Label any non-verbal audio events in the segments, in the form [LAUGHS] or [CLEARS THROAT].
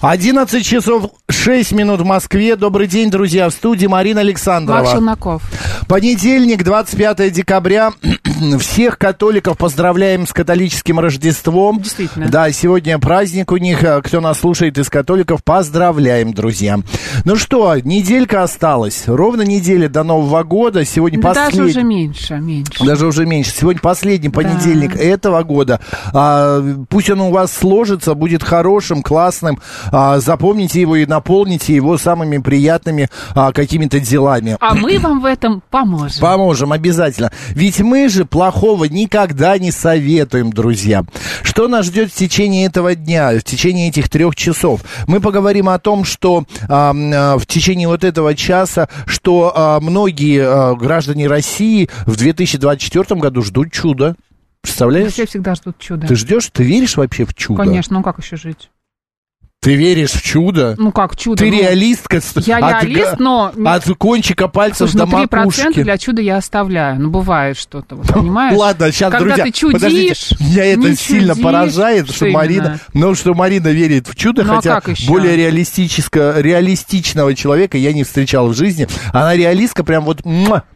11 часов 6 минут в Москве. Добрый день, друзья. В студии Марина Александрова. Марк Челноков. Понедельник, 25 декабря. [CLEARS THROAT] Всех католиков поздравляем с католическим Рождеством. Действительно. Да, сегодня праздник у них. Кто нас слушает из католиков, поздравляем, друзья. Ну что, неделька осталась. Ровно неделя до Нового года. Сегодня Да даже последний... уже меньше, меньше. Даже уже меньше. Сегодня последний понедельник этого года. А, пусть он у вас сложится, будет хорошим, классным. А, запомните его и наполните его самыми приятными а, какими-то делами. А мы вам в этом поможем. Поможем обязательно. Ведь мы же плохого никогда не советуем, друзья. Что нас ждет в течение этого дня, в течение этих трех часов? Мы поговорим о том, что а, а, в течение вот этого часа, что а, многие а, граждане России в 2024 году ждут чуда. Представляешь? Все всегда ждут чуда. Ты ждешь? Ты веришь вообще в чудо? Конечно, ну как еще жить? Ты веришь в чудо? Ну как чудо? Ты ну, реалистка? Я от реалист, но... От кончика пальцев Слушай, до ну 3% макушки. для чуда я оставляю. Ну, бывает что-то, вот, понимаешь? Ладно, сейчас, Когда друзья, ты чудишь, подождите, меня это не сильно чудишь, поражает, что, что Марина, именно? ну, что Марина верит в чудо, Ну, а хотя еще? более реалистического, реалистичного человека я не встречал в жизни. Она реалистка прям вот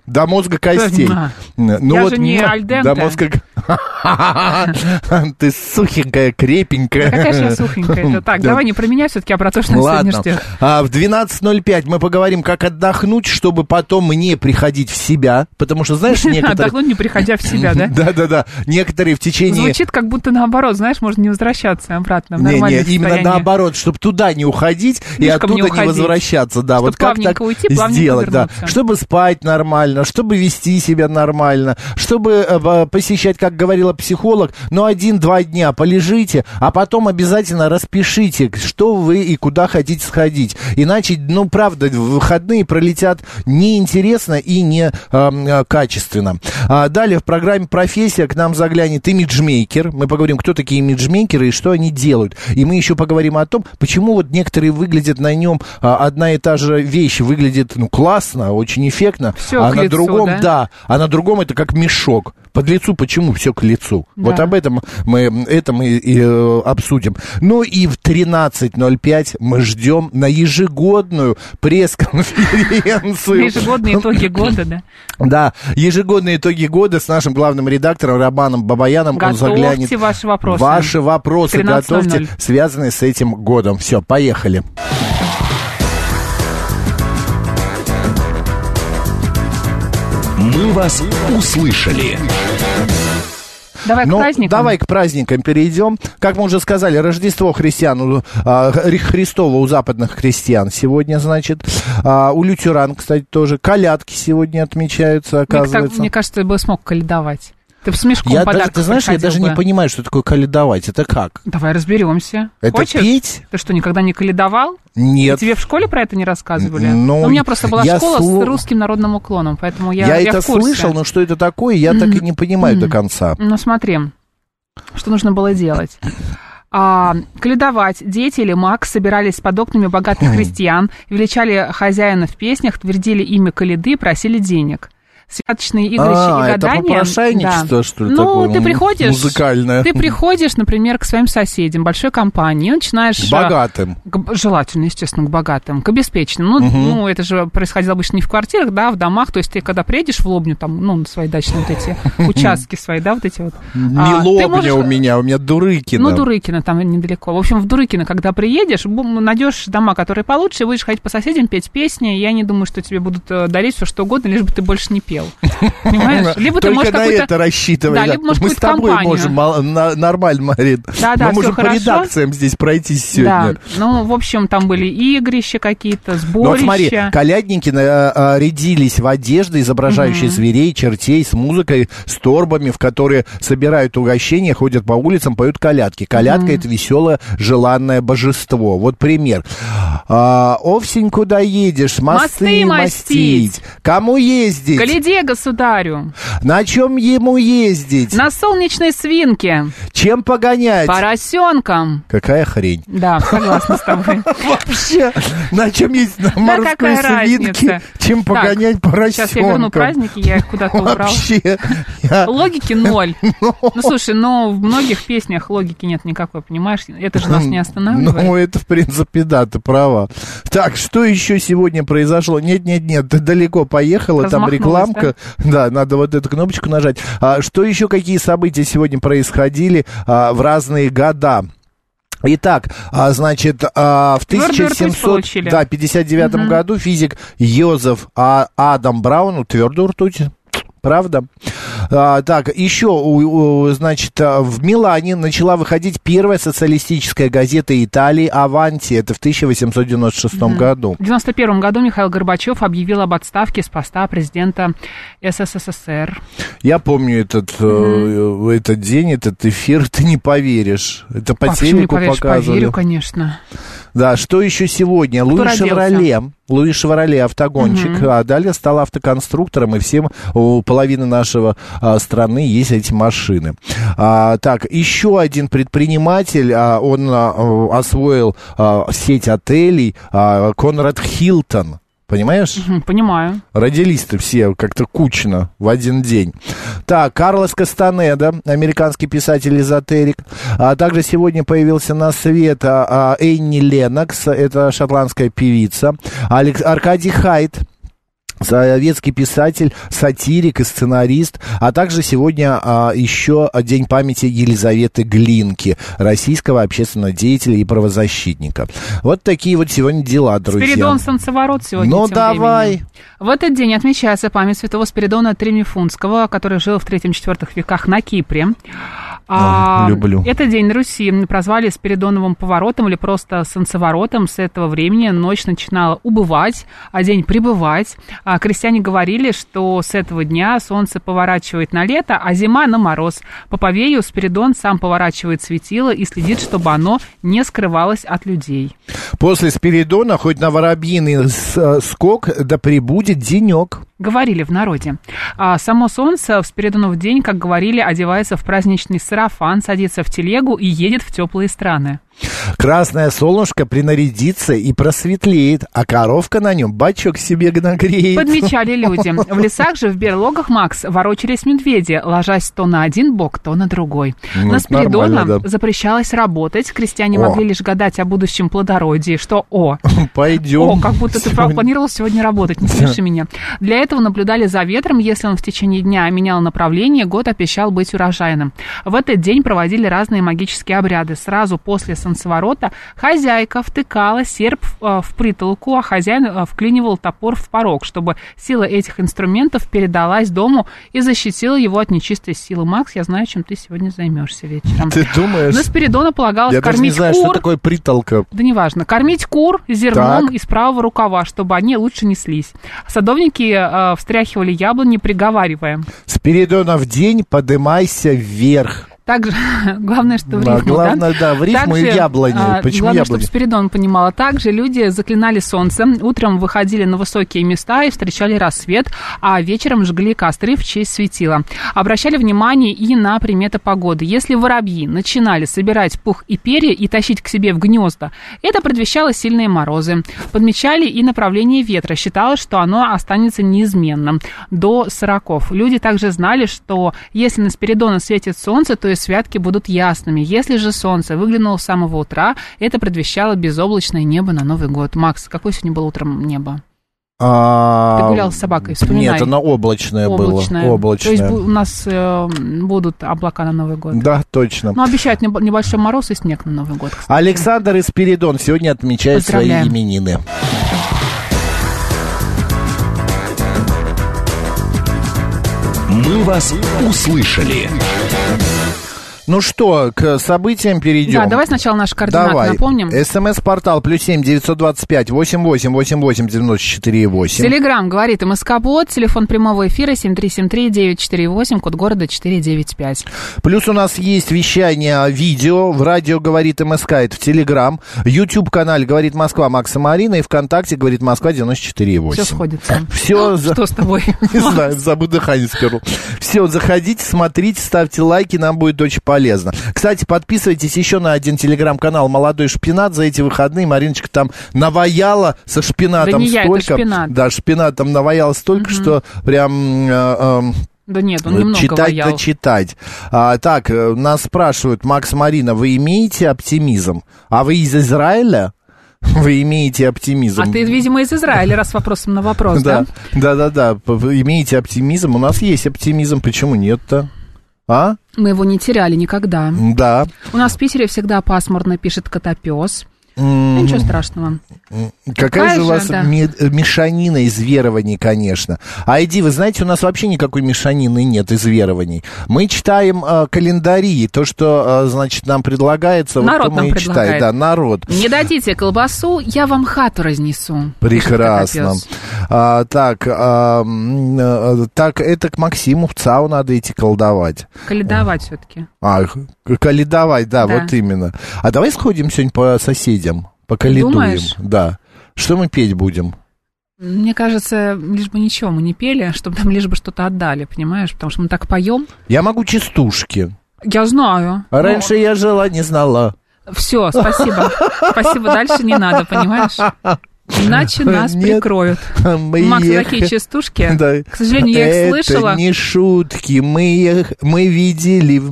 до мозга костей. Ну, Я вот, же не муа, аль денте. До мозга... [LAUGHS] Ты сухенькая, крепенькая. Какая же я сухонькая. Это так, Да. давай не про меня все-таки, а про то, что нас сегодня ждет. А, в 12.05 мы поговорим, как отдохнуть, чтобы потом не приходить в себя. Потому что, знаешь, [LAUGHS] некоторые... Отдохнуть, не приходя в себя, да? [LAUGHS] Да-да-да. Некоторые в течение... Звучит как будто наоборот, знаешь, можно не возвращаться обратно в Не, не, нормальное именно наоборот, чтобы туда не уходить и оттуда не возвращаться. Да, вот как так уйти, сделать, да. Чтобы спать нормально, чтобы вести себя нормально, чтобы э, посещать, как говорила психолог, ну, один-два дня полежите, а потом обязательно распишите, что вы и куда хотите сходить. Иначе, ну, правда, выходные пролетят неинтересно и не эм, э, качественно. А далее в программе «Профессия» к нам заглянет имиджмейкер. Мы поговорим, кто такие имиджмейкеры и что они делают. И мы еще поговорим о том, почему вот некоторые выглядят на нем а, одна и та же вещь выглядит, ну, классно, очень эффектно, Всё а на лицу, другом, да? да, а на другом это как мешок. Под лицу почему все к лицу? Да. Вот об этом мы, это мы и, э, обсудим. Ну и в 13.05 мы ждем на ежегодную пресс-конференцию. Ежегодные итоги года, да? Да, ежегодные итоги года с нашим главным редактором Романом Бабаяном. Он Готовьте заглянет. ваши вопросы. Ваши вопросы 13:00. готовьте, связанные с этим годом. Все, поехали. «Мы вас услышали». Давай к Ну, праздникам. давай к праздникам перейдем. Как мы уже сказали, Рождество христиан, у, а, Хри- Христово у западных христиан сегодня, значит. А, у лютеран, кстати, тоже. Колядки сегодня отмечаются, Мне, так- оказывается. мне кажется, ты бы смог каледовать. Ты с мешком я даже, ты знаешь, я даже бы. не понимаю, что такое каледовать. Это как? Давай разберемся. Это Хочешь? петь? Ты что, никогда не каледовал? Нет. Тебе в школе про это не рассказывали? Ну, у меня просто была я школа слу- с русским народным уклоном, поэтому я, Я, я это в курсе. слышал, но что это такое, я так и не понимаю до конца. Ну, смотри, что нужно было делать. А, каледовать дети или маг собирались под окнами богатых христиан, величали хозяина в песнях, твердили имя Каледы и просили денег. Святочные игры А, и это гадания. попрошайничество, что ли, Ну, такое, ты приходишь, музыкальное? ты приходишь, например, к своим соседям, большой компании, и начинаешь... К богатым. к- желательно, естественно, к богатым, к обеспеченным. Ну, ну, это же происходило обычно не в квартирах, да, в домах. То есть ты, когда приедешь в Лобню, там, ну, на свои дачные вот эти [LAUGHS] участки свои, да, вот эти вот. Не а, Лобня у меня, у меня Дурыкино. Ну, Дурыкино там недалеко. В общем, в Дурыкино, когда приедешь, найдешь дома, которые получше, и будешь ходить по соседям, петь песни. Я не думаю, что тебе будут э, дарить все что угодно, лишь бы ты больше не пел. Хотел. Понимаешь? Либо ты Только можешь на это рассчитывай. Да, да. либо, может, Мы с тобой компанию. можем мал- на- нормально, Марин. Да-да, Мы всё можем по хорошо. редакциям здесь пройтись сегодня. Да, ну, в общем, там были игрища какие-то, Ну вот смотри, сборища. колядники на- а, рядились в одежды, изображающие зверей, чертей, с музыкой, с торбами, в которые собирают угощения, ходят по улицам, поют колядки. Колядка это веселое, желанное божество. Вот пример. А, Овсень, куда едешь? Мосты, Мосты мастить. мастить. Кому ездить? Гляди, государю, На чем ему ездить? на солнечной свинке, Чем погонять? поросенком. Какая хрень. Да, согласна с тобой. [LAUGHS] Вообще, на чем есть на морской свинке, чем погонять поросенка. Сейчас я верну праздники, я их куда-то убрала. Вообще. Логики [LAUGHS] ноль. Ну, слушай, но в многих песнях логики нет никакой, понимаешь? Это же нас не [LAUGHS] останавливает. Ну, это, в принципе, да, ты права. Так, что еще сегодня произошло? Нет-нет-нет, ты далеко поехала, там Размахнулась, рекламка. Да? надо вот эту кнопочку нажать. А, что еще, какие события сегодня происходили а, в разные года? Итак, а, значит, а, в Твердую ртуть 1700, получили. да, 59 году физик Йозеф а, Адам Браун, твердую ртуть, правда? А, так, еще, значит, а, в Милане начала выходить первая социалистическая газета Италии «Аванти». Это в 1896 году. В 91 году Михаил Горбачев объявил об отставке с поста президента СССР. Я помню этот, э, этот день, этот эфир, ты не поверишь. Это по не телеку поверишь, показывали. поверю, конечно. Да, что еще сегодня? Кто Луи родился? Шевроле. Луи Шевроле автогонщик, а далее стал автоконструктором, и всем у половины нашего а, страны есть эти машины. А, так, еще один предприниматель, а, он а, освоил а, сеть отелей, а, Конрад Хилтон. Понимаешь? Понимаю. Родились-то все как-то кучно в один день. Так, Карлос Кастанеда, американский писатель-эзотерик. А также сегодня появился на свет а, а, Энни Ленокс, это шотландская певица. Алекс, Аркадий Хайт, советский писатель, сатирик и сценарист, а также сегодня а, еще День памяти Елизаветы Глинки, российского общественного деятеля и правозащитника. Вот такие вот сегодня дела, друзья. Спиридон Солнцеворот сегодня. Ну, давай. временем. В этот день отмечается память святого Спиридона Тримифунского, который жил в 3-4 веках на Кипре. А, люблю. Этот день Руси прозвали Спиридоновым поворотом или просто солнцеворотом. С этого времени ночь начинала убывать, а день прибывать. А крестьяне говорили, что с этого дня солнце поворачивает на лето, а зима на мороз. По поверью, Спиридон сам поворачивает светило и следит, чтобы оно не скрывалось от людей. После Спиридона хоть на воробьиный э, скок, да прибудет денек. Говорили в народе. А само солнце в Спиридонов день, как говорили, одевается в праздничный сарафан, садится в телегу и едет в теплые страны. Красное солнышко принарядится и просветлеет, а коровка на нем бачок себе нагреет. Подмечали [LAUGHS] люди. В лесах же, в берлогах, Макс, ворочались медведи, ложась то на один бок, то на другой. Ну, на Спиридона да. запрещалось работать, крестьяне О. могли лишь гадать о будущем плодородии, что о, [LAUGHS] Пойдем. О, как будто ты Сегодня- планировал сегодня работать, не смеши [LAUGHS] меня. Для этого наблюдали за ветром. Если он в течение дня менял направление, год обещал быть урожайным. В этот день проводили разные магические обряды. Сразу после солнцеворота хозяйка втыкала серп э, в притолку, а хозяин э, вклинивал топор в порог, чтобы сила этих инструментов передалась дому и защитила его от нечистой силы. Макс, я знаю, чем ты сегодня займешься вечером. Ты думаешь? На Спиридона полагалось Я даже не кормить знаю, кур. что такое притолка. Да неважно. Кормить кур зерном Так. из правого рукава, чтобы они лучше неслись. Садовники э, встряхивали яблони, приговаривая. Спиридонов день, подымайся вверх. Также, [LAUGHS] главное, что в Да, рифму, главное, да, в рифму и Также, яблони. а, Почему главное, яблони? чтобы Спиридон понимала. Также люди заклинали солнце, утром выходили на высокие места и встречали рассвет, а вечером жгли костры в честь светила. Обращали внимание и на приметы погоды. Если воробьи начинали собирать пух и перья и тащить к себе в гнезда, это предвещало сильные морозы. Подмечали и направление ветра. Считалось, что оно останется неизменным до 40. Люди также знали, что если на Спиридона светит солнце, то и святки будут ясными. Если же солнце выглянуло с самого утра, это предвещало безоблачное небо на Новый год. Макс, какое сегодня было утром небо? А, Ты гулял с собакой, вспоминай. Нет, оно облачное, Облачное. было. Облачное. То есть у нас э, будут облака на Новый год. Да, точно. Но обещают небо- небольшой мороз и снег на Новый год. кстати. Александр и Спиридон сегодня отмечают свои именины. Мы вас услышали. Ну что, к событиям перейдем. Да, давай сначала наши координаты Давай. напомним. СМС-портал плюс семь девятьсот двадцать пять восемь восемь восемь восемь девяносто четыре восемь. Телеграмм говорит МСК-бот, телефон прямого эфира 7373-948, код города 495. Плюс у нас есть вещание видео в радио «Говорит МСК», это в Телеграм, YouTube-канале «Говорит Москва» Макса Марина и ВКонтакте «Говорит Москва» 94,8. Все сходится. [LAUGHS] Все, за- Что с тобой? [LAUGHS] Не знаю, забыл дыхание сперва. Все, заходите, смотрите, ставьте лайки, нам будет очень полезно. Кстати, подписывайтесь еще на один телеграм-канал «Молодой шпинат». За эти выходные Мариночка там наваяла со шпинатом Да не я, это столько. шпинат. Да, шпинат там наваяла столько, что прям... э, эм, Да нет, он немного читать ваял. да читать. А, так, э, нас спрашивают, Макс Марина, вы имеете оптимизм? А вы из Израиля? [LAUGHS] Вы имеете оптимизм? А ты, видимо, из Израиля, раз вопросом на вопрос, [LAUGHS] да? Да, да, да, да. Имеете оптимизм? У нас есть оптимизм, почему нет-то? А? Мы его не теряли никогда. Да. У нас в Питере всегда пасмурно пишет котопес. Ничего страшного. Какая же у вас да. мешанина из верований, конечно. Айди, вы знаете, у нас вообще никакой мешанины нет из верований. Мы читаем э, календари, то, что, э, значит, нам предлагается, вот Народ мы нам и читаем. предлагает. Да, народ. Не дадите колбасу, я вам хату разнесу. Прекрасно. А, так, а, так, это к Максиму в ЦАУ надо идти колдовать. Каледовать все-таки. А, к- каледовать, да, Да. вот именно. А давай сходим сегодня по соседям, покаледуем. Думаешь? Да. Что мы петь будем? Мне кажется, лишь бы ничего мы не пели, чтобы нам лишь бы что-то отдали, понимаешь? Потому что мы так поем. Я могу частушки. Я знаю. А раньше я жила, не знала. Все, спасибо. Спасибо, дальше не надо, понимаешь? Иначе нас Нет. прикроют. Мы У Макса ехали- такие частушки. Да. К сожалению, я их Это слышала. не шутки, мы, ех- мы видели...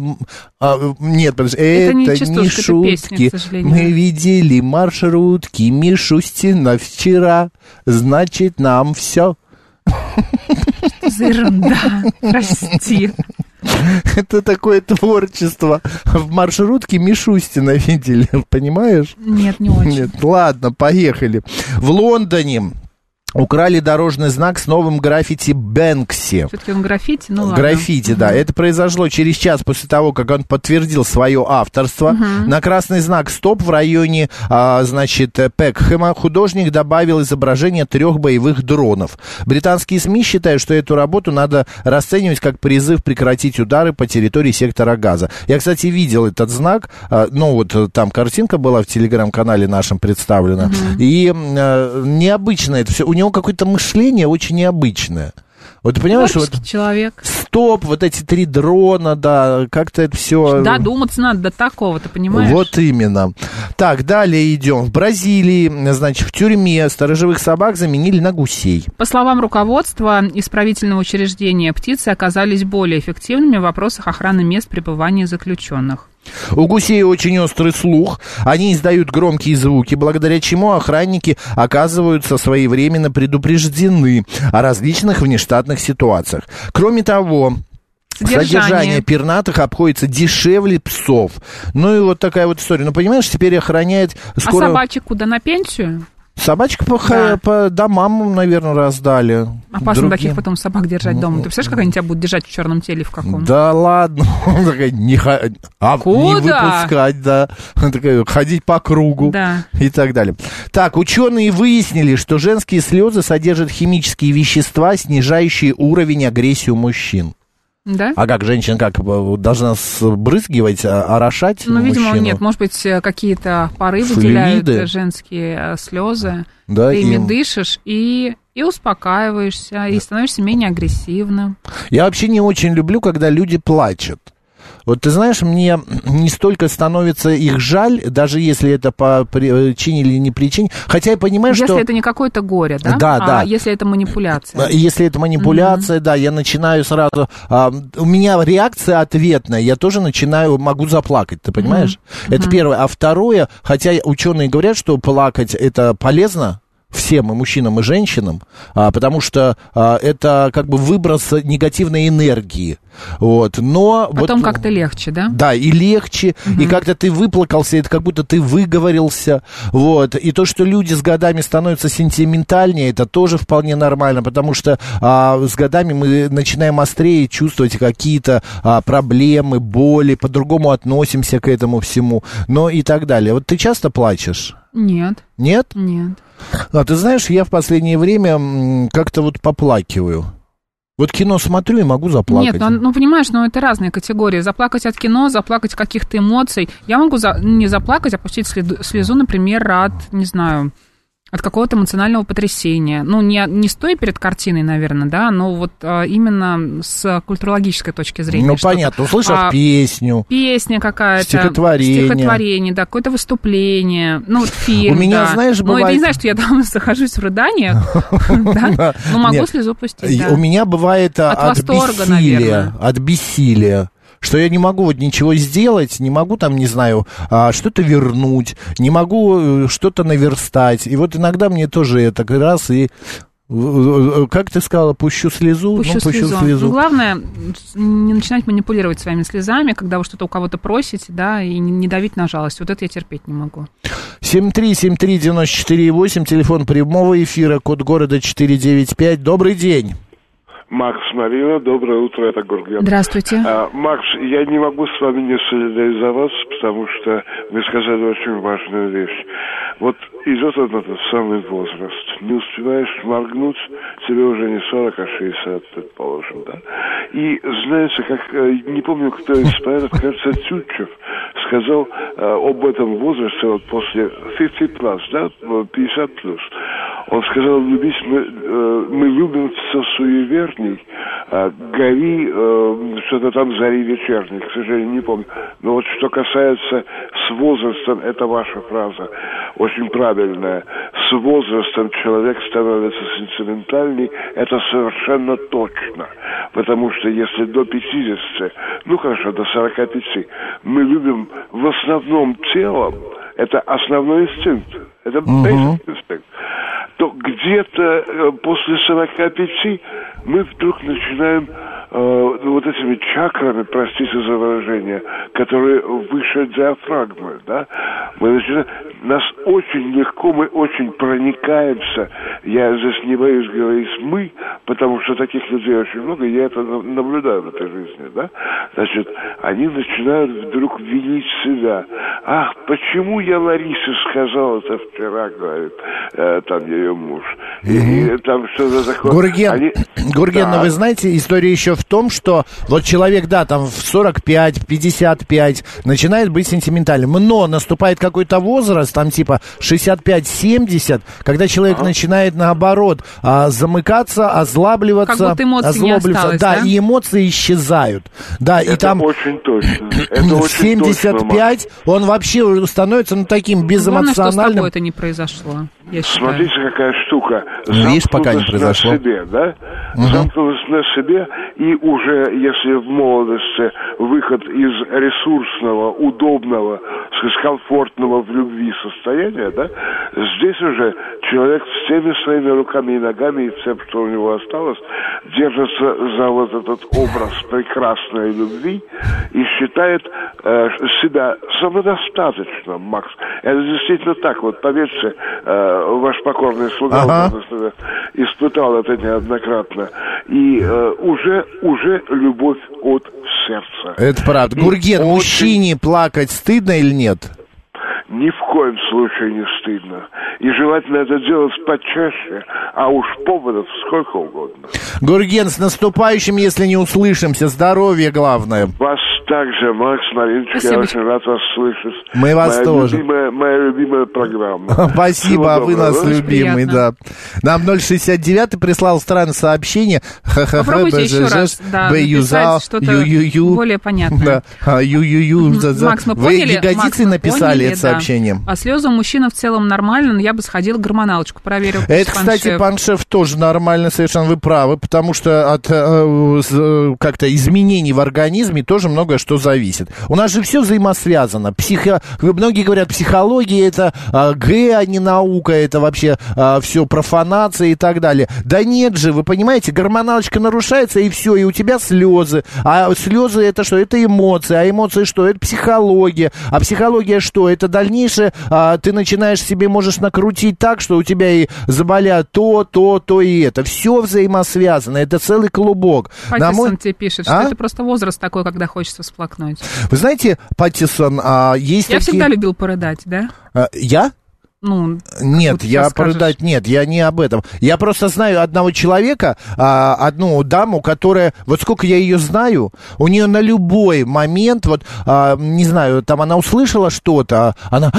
а, нет, подожди, это, Это не не, частушка, это шутки. песня, к сожалению. мы видели маршрутки Мишустина вчера, значит, нам все. За ерунда. [LAUGHS] Прости. [LAUGHS] Это такое творчество. В маршрутке Мишустина [LAUGHS] видели, понимаешь? Нет, не очень. Нет, ладно, поехали. В Лондоне украли дорожный знак с новым граффити Бэнкси. Все-таки он граффити, ну ладно. Граффити, да. Это произошло через час после того, как он подтвердил свое авторство. На красный знак «Стоп» в районе, а, значит, Пекхэма художник добавил изображение трех боевых дронов. Британские СМИ считают, что эту работу надо расценивать как призыв прекратить удары по территории сектора газа. Я, кстати, видел этот знак. а, Ну, вот э, там картинка была в телеграм-канале нашем представлена. И э, необычно это все. У него какое-то мышление очень необычное. Вот понимаешь, вот человек. стоп, вот эти три дрона, да, как-то это все... Додуматься надо до такого, ты понимаешь? Вот именно. Так, далее идем. В Бразилии, значит, в тюрьме сторожевых собак заменили на гусей. По словам руководства исправительного учреждения, птицы оказались более эффективными в вопросах охраны мест пребывания заключенных. У гусей очень острый слух, они издают громкие звуки, благодаря чему охранники оказываются своевременно предупреждены о различных внештатных ситуациях. Кроме того, Содержание. Содержание пернатых обходится дешевле псов. Ну и вот такая вот история. Ну, понимаешь, теперь охраняет скоро... А собачек куда, на пенсию? Собачек по, Да. по домам, наверное, раздали. Опасно Другим. таких потом собак держать дома. Ты представляешь, как они тебя будут держать в черном теле в каком? Да ладно. [LAUGHS] Такая, не, ха- а, не выпускать, да. Такая, ходить по кругу. Да. И так далее. Так, ученые выяснили, что женские слезы содержат химические вещества, снижающие уровень агрессии у мужчин. Да? А как женщина как э, должна сбрызгивать, а- орошать Ну, видимо, мужчину? нет. Может быть, э, какие-то пары Флюиды. выделяют э, женские слезы. Да, Ты ими им. дышишь и, и успокаиваешься, и становишься менее агрессивным. Я вообще не очень люблю, когда люди плачут. Вот ты знаешь, мне не столько становится их жаль, даже если это по причине или не причине. Хотя я понимаю, если что... это не какое-то горе, да? Да, а да. если это манипуляция. А, Если это манипуляция, да, я начинаю сразу... а, у меня реакция ответная, я тоже начинаю, могу заплакать, ты понимаешь? Это первое. А второе, хотя ученые говорят, что плакать это полезно, всем, и мужчинам, и женщинам, а, потому что а, это как бы выброс негативной энергии. Вот, но... Потом вот, как-то легче, да? Да, и легче, и как-то ты выплакался, это как будто ты выговорился, вот. И то, что люди с годами становятся сентиментальнее, это тоже вполне нормально, потому что а, с годами мы начинаем острее чувствовать какие-то а, проблемы, боли, по-другому относимся к этому всему, но и так далее. Вот ты часто плачешь? Нет, Нет? нет. А ты знаешь, я в последнее время как-то вот поплакиваю. Вот кино смотрю и могу заплакать. Нет, ну, ну, понимаешь, ну это разные категории. Заплакать от кино, заплакать каких-то эмоций. Я могу за- не заплакать, а пустить слезу, например, от, не знаю, от какого-то эмоционального потрясения. Ну, не, не стоя перед картиной, наверное, да, но вот а, именно с культурологической точки зрения. ну, понятно, услышав А, песню. Песня какая-то. Стихотворение. Стихотворение, да, какое-то выступление. Ну, фильм, У меня, да. знаешь, Ну, это бывает- не значит, что я там [LAUGHS] захожусь в рыданиях, [LAUGHS] да, но могу слезу пустить. У меня бывает а, От бессилия, от бессилия. Что я не могу вот ничего сделать, не могу там, не знаю, а, что-то вернуть, не могу э, что-то наверстать. И вот иногда мне тоже это как раз и э, э, как ты сказала, пущу слезу, Пущу, ну, пущу слезу. слезу. Ну, главное, не начинать манипулировать своими слезами, когда вы что-то у кого-то просите, да, и не, не давить на жалость. Вот это я терпеть не могу. 7373948, телефон прямого эфира, код города 495. Добрый день. Макс Марина, доброе утро, это Гурген. Здравствуйте. А, Макс, я не могу с вами не солидаризоваться, потому что вы сказали очень важную вещь. Вот идет вот этот самый возраст. Не успеваешь моргнуть, тебе уже не 40, а 60, предположим, да? И знаете, как, э, не помню, кто из поэтов, кажется, Тютчев сказал э, об этом возрасте вот после 50 plus, да, 50 плюс. Он сказал, любить мы, э, мы любим все суеверней, а гори, э, что-то там зари вечерней, к сожалению, не помню. Но вот что касается с возрастом, это ваша фраза, очень правильная. С возрастом человек становится сентиментальней, это совершенно точно. Потому что если до 50, ну хорошо, до 45, мы любим в основном телом, это основной инстинкт, это basic инстинкт, то где-то э, после 45 мы вдруг начинаем э, вот этими чакрами, простите за выражение, которые выше диафрагмы, да, мы начинаем, нас очень легко, мы очень проникаемся, я здесь не боюсь говорить мы, потому что таких людей очень много, я это на- наблюдаю в этой жизни, да, значит, они начинают вдруг винить себя. Ах, почему я Ларисе сказал это вчера, говорит, э, там ее муж. И, и там что-то такое. Гурген, Они- Гурген, Да. но вы знаете, история еще в том, что вот человек, да, там в 45, 55 начинает быть сентиментальным, но наступает какой-то возраст, там типа 65-70, когда человек начинает наоборот а, замыкаться, озлабливаться, Как будто эмоций не озлобливаться. осталось, да, да? и эмоции исчезают. Да, и Это там очень точно. Это в очень точно, Макс. 75 он вообще уже становится ну таким Главное, что с безэмоциональным. тобой это не произошло, я считаю. Смотрите, какая штука. Ну, видишь, пока не произошло. На себе, да? Замкнутость на себе, и уже, если в молодости выход из ресурсного, удобного, комфортного в любви состояния, да, здесь уже человек всеми своими руками и ногами, и всем, что у него осталось, держится за вот этот образ прекрасной любви и считает э, себя самодостаточным, Макс. Это действительно так. Вот поверьте, э, ваш покорный слуга Ага. испытал это неоднократно. И э, уже, уже любовь от сердца. Это правда. И Гурген, очень- мужчине плакать стыдно или нет? Ни в коем случае не стыдно. И желательно это делать почаще, а уж поводов сколько угодно. Гурген, с наступающим, если не услышимся. Здоровье главное. Вас также, Макс Мариночка, я Спасибо. очень рад вас слышать. Мы вас моя тоже. Любимая, моя любимая программа. [LAUGHS] Спасибо, а вы нас любимый, да. Нам 069 прислал странное сообщение. ха-ха-ха, Попробуйте еще раз, да, написать что-то ю-ю-ю. более понятное. Да, а, ю-ю-ю. за. Макс, мы Вы поняли, Макс, мы написали это сообщение. А слезы у мужчины в целом нормально, но я бы сходила гормоналочку, проверил. Это, кстати, паншев тоже нормально, совершенно вы правы, потому что от э, с- э, как-то изменений в организме тоже много многое что зависит. У нас же все взаимосвязано. Психо... Многие говорят, психология это а, Г, а не наука, это вообще а, все профанация и так далее. Да нет же, вы понимаете, гормоналочка нарушается, и все, и у тебя слезы. А слезы это что? Это эмоции. А эмоции что? Это психология. А психология что? Это дальнейшее, а, ты начинаешь себе, можешь накрутить так, что у тебя и заболят то, то, то и это. Все взаимосвязано. Это целый клубок. Паттисон мой- тебе пишет, А? что это просто возраст такой, когда хочется всплакнуть. Вы знаете, Паттисон, а, есть Я такие... всегда любил порыдать, да? А, я? Ну, Нет, я скажешь. порыдать нет, я не об этом. Я просто знаю одного человека, а, одну даму, которая, вот сколько я ее знаю, у нее на любой момент, вот, а, не знаю, там она услышала что-то, она,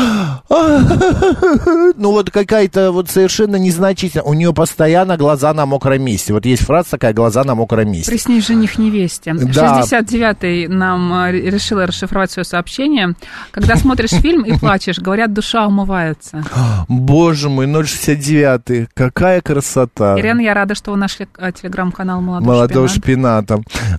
ну вот какая-то вот совершенно незначительная, у нее постоянно глаза на мокром месте. Вот есть фраза такая, глаза на мокром месте. Приснись жених невесте. Да. 69-й нам решила расшифровать свое сообщение. Когда смотришь фильм и плачешь, говорят, душа умывается. Боже мой, 069, какая красота. Ирена, я рада, что вы нашли э, телеграм-канал «Молодой, Молодого шпинат».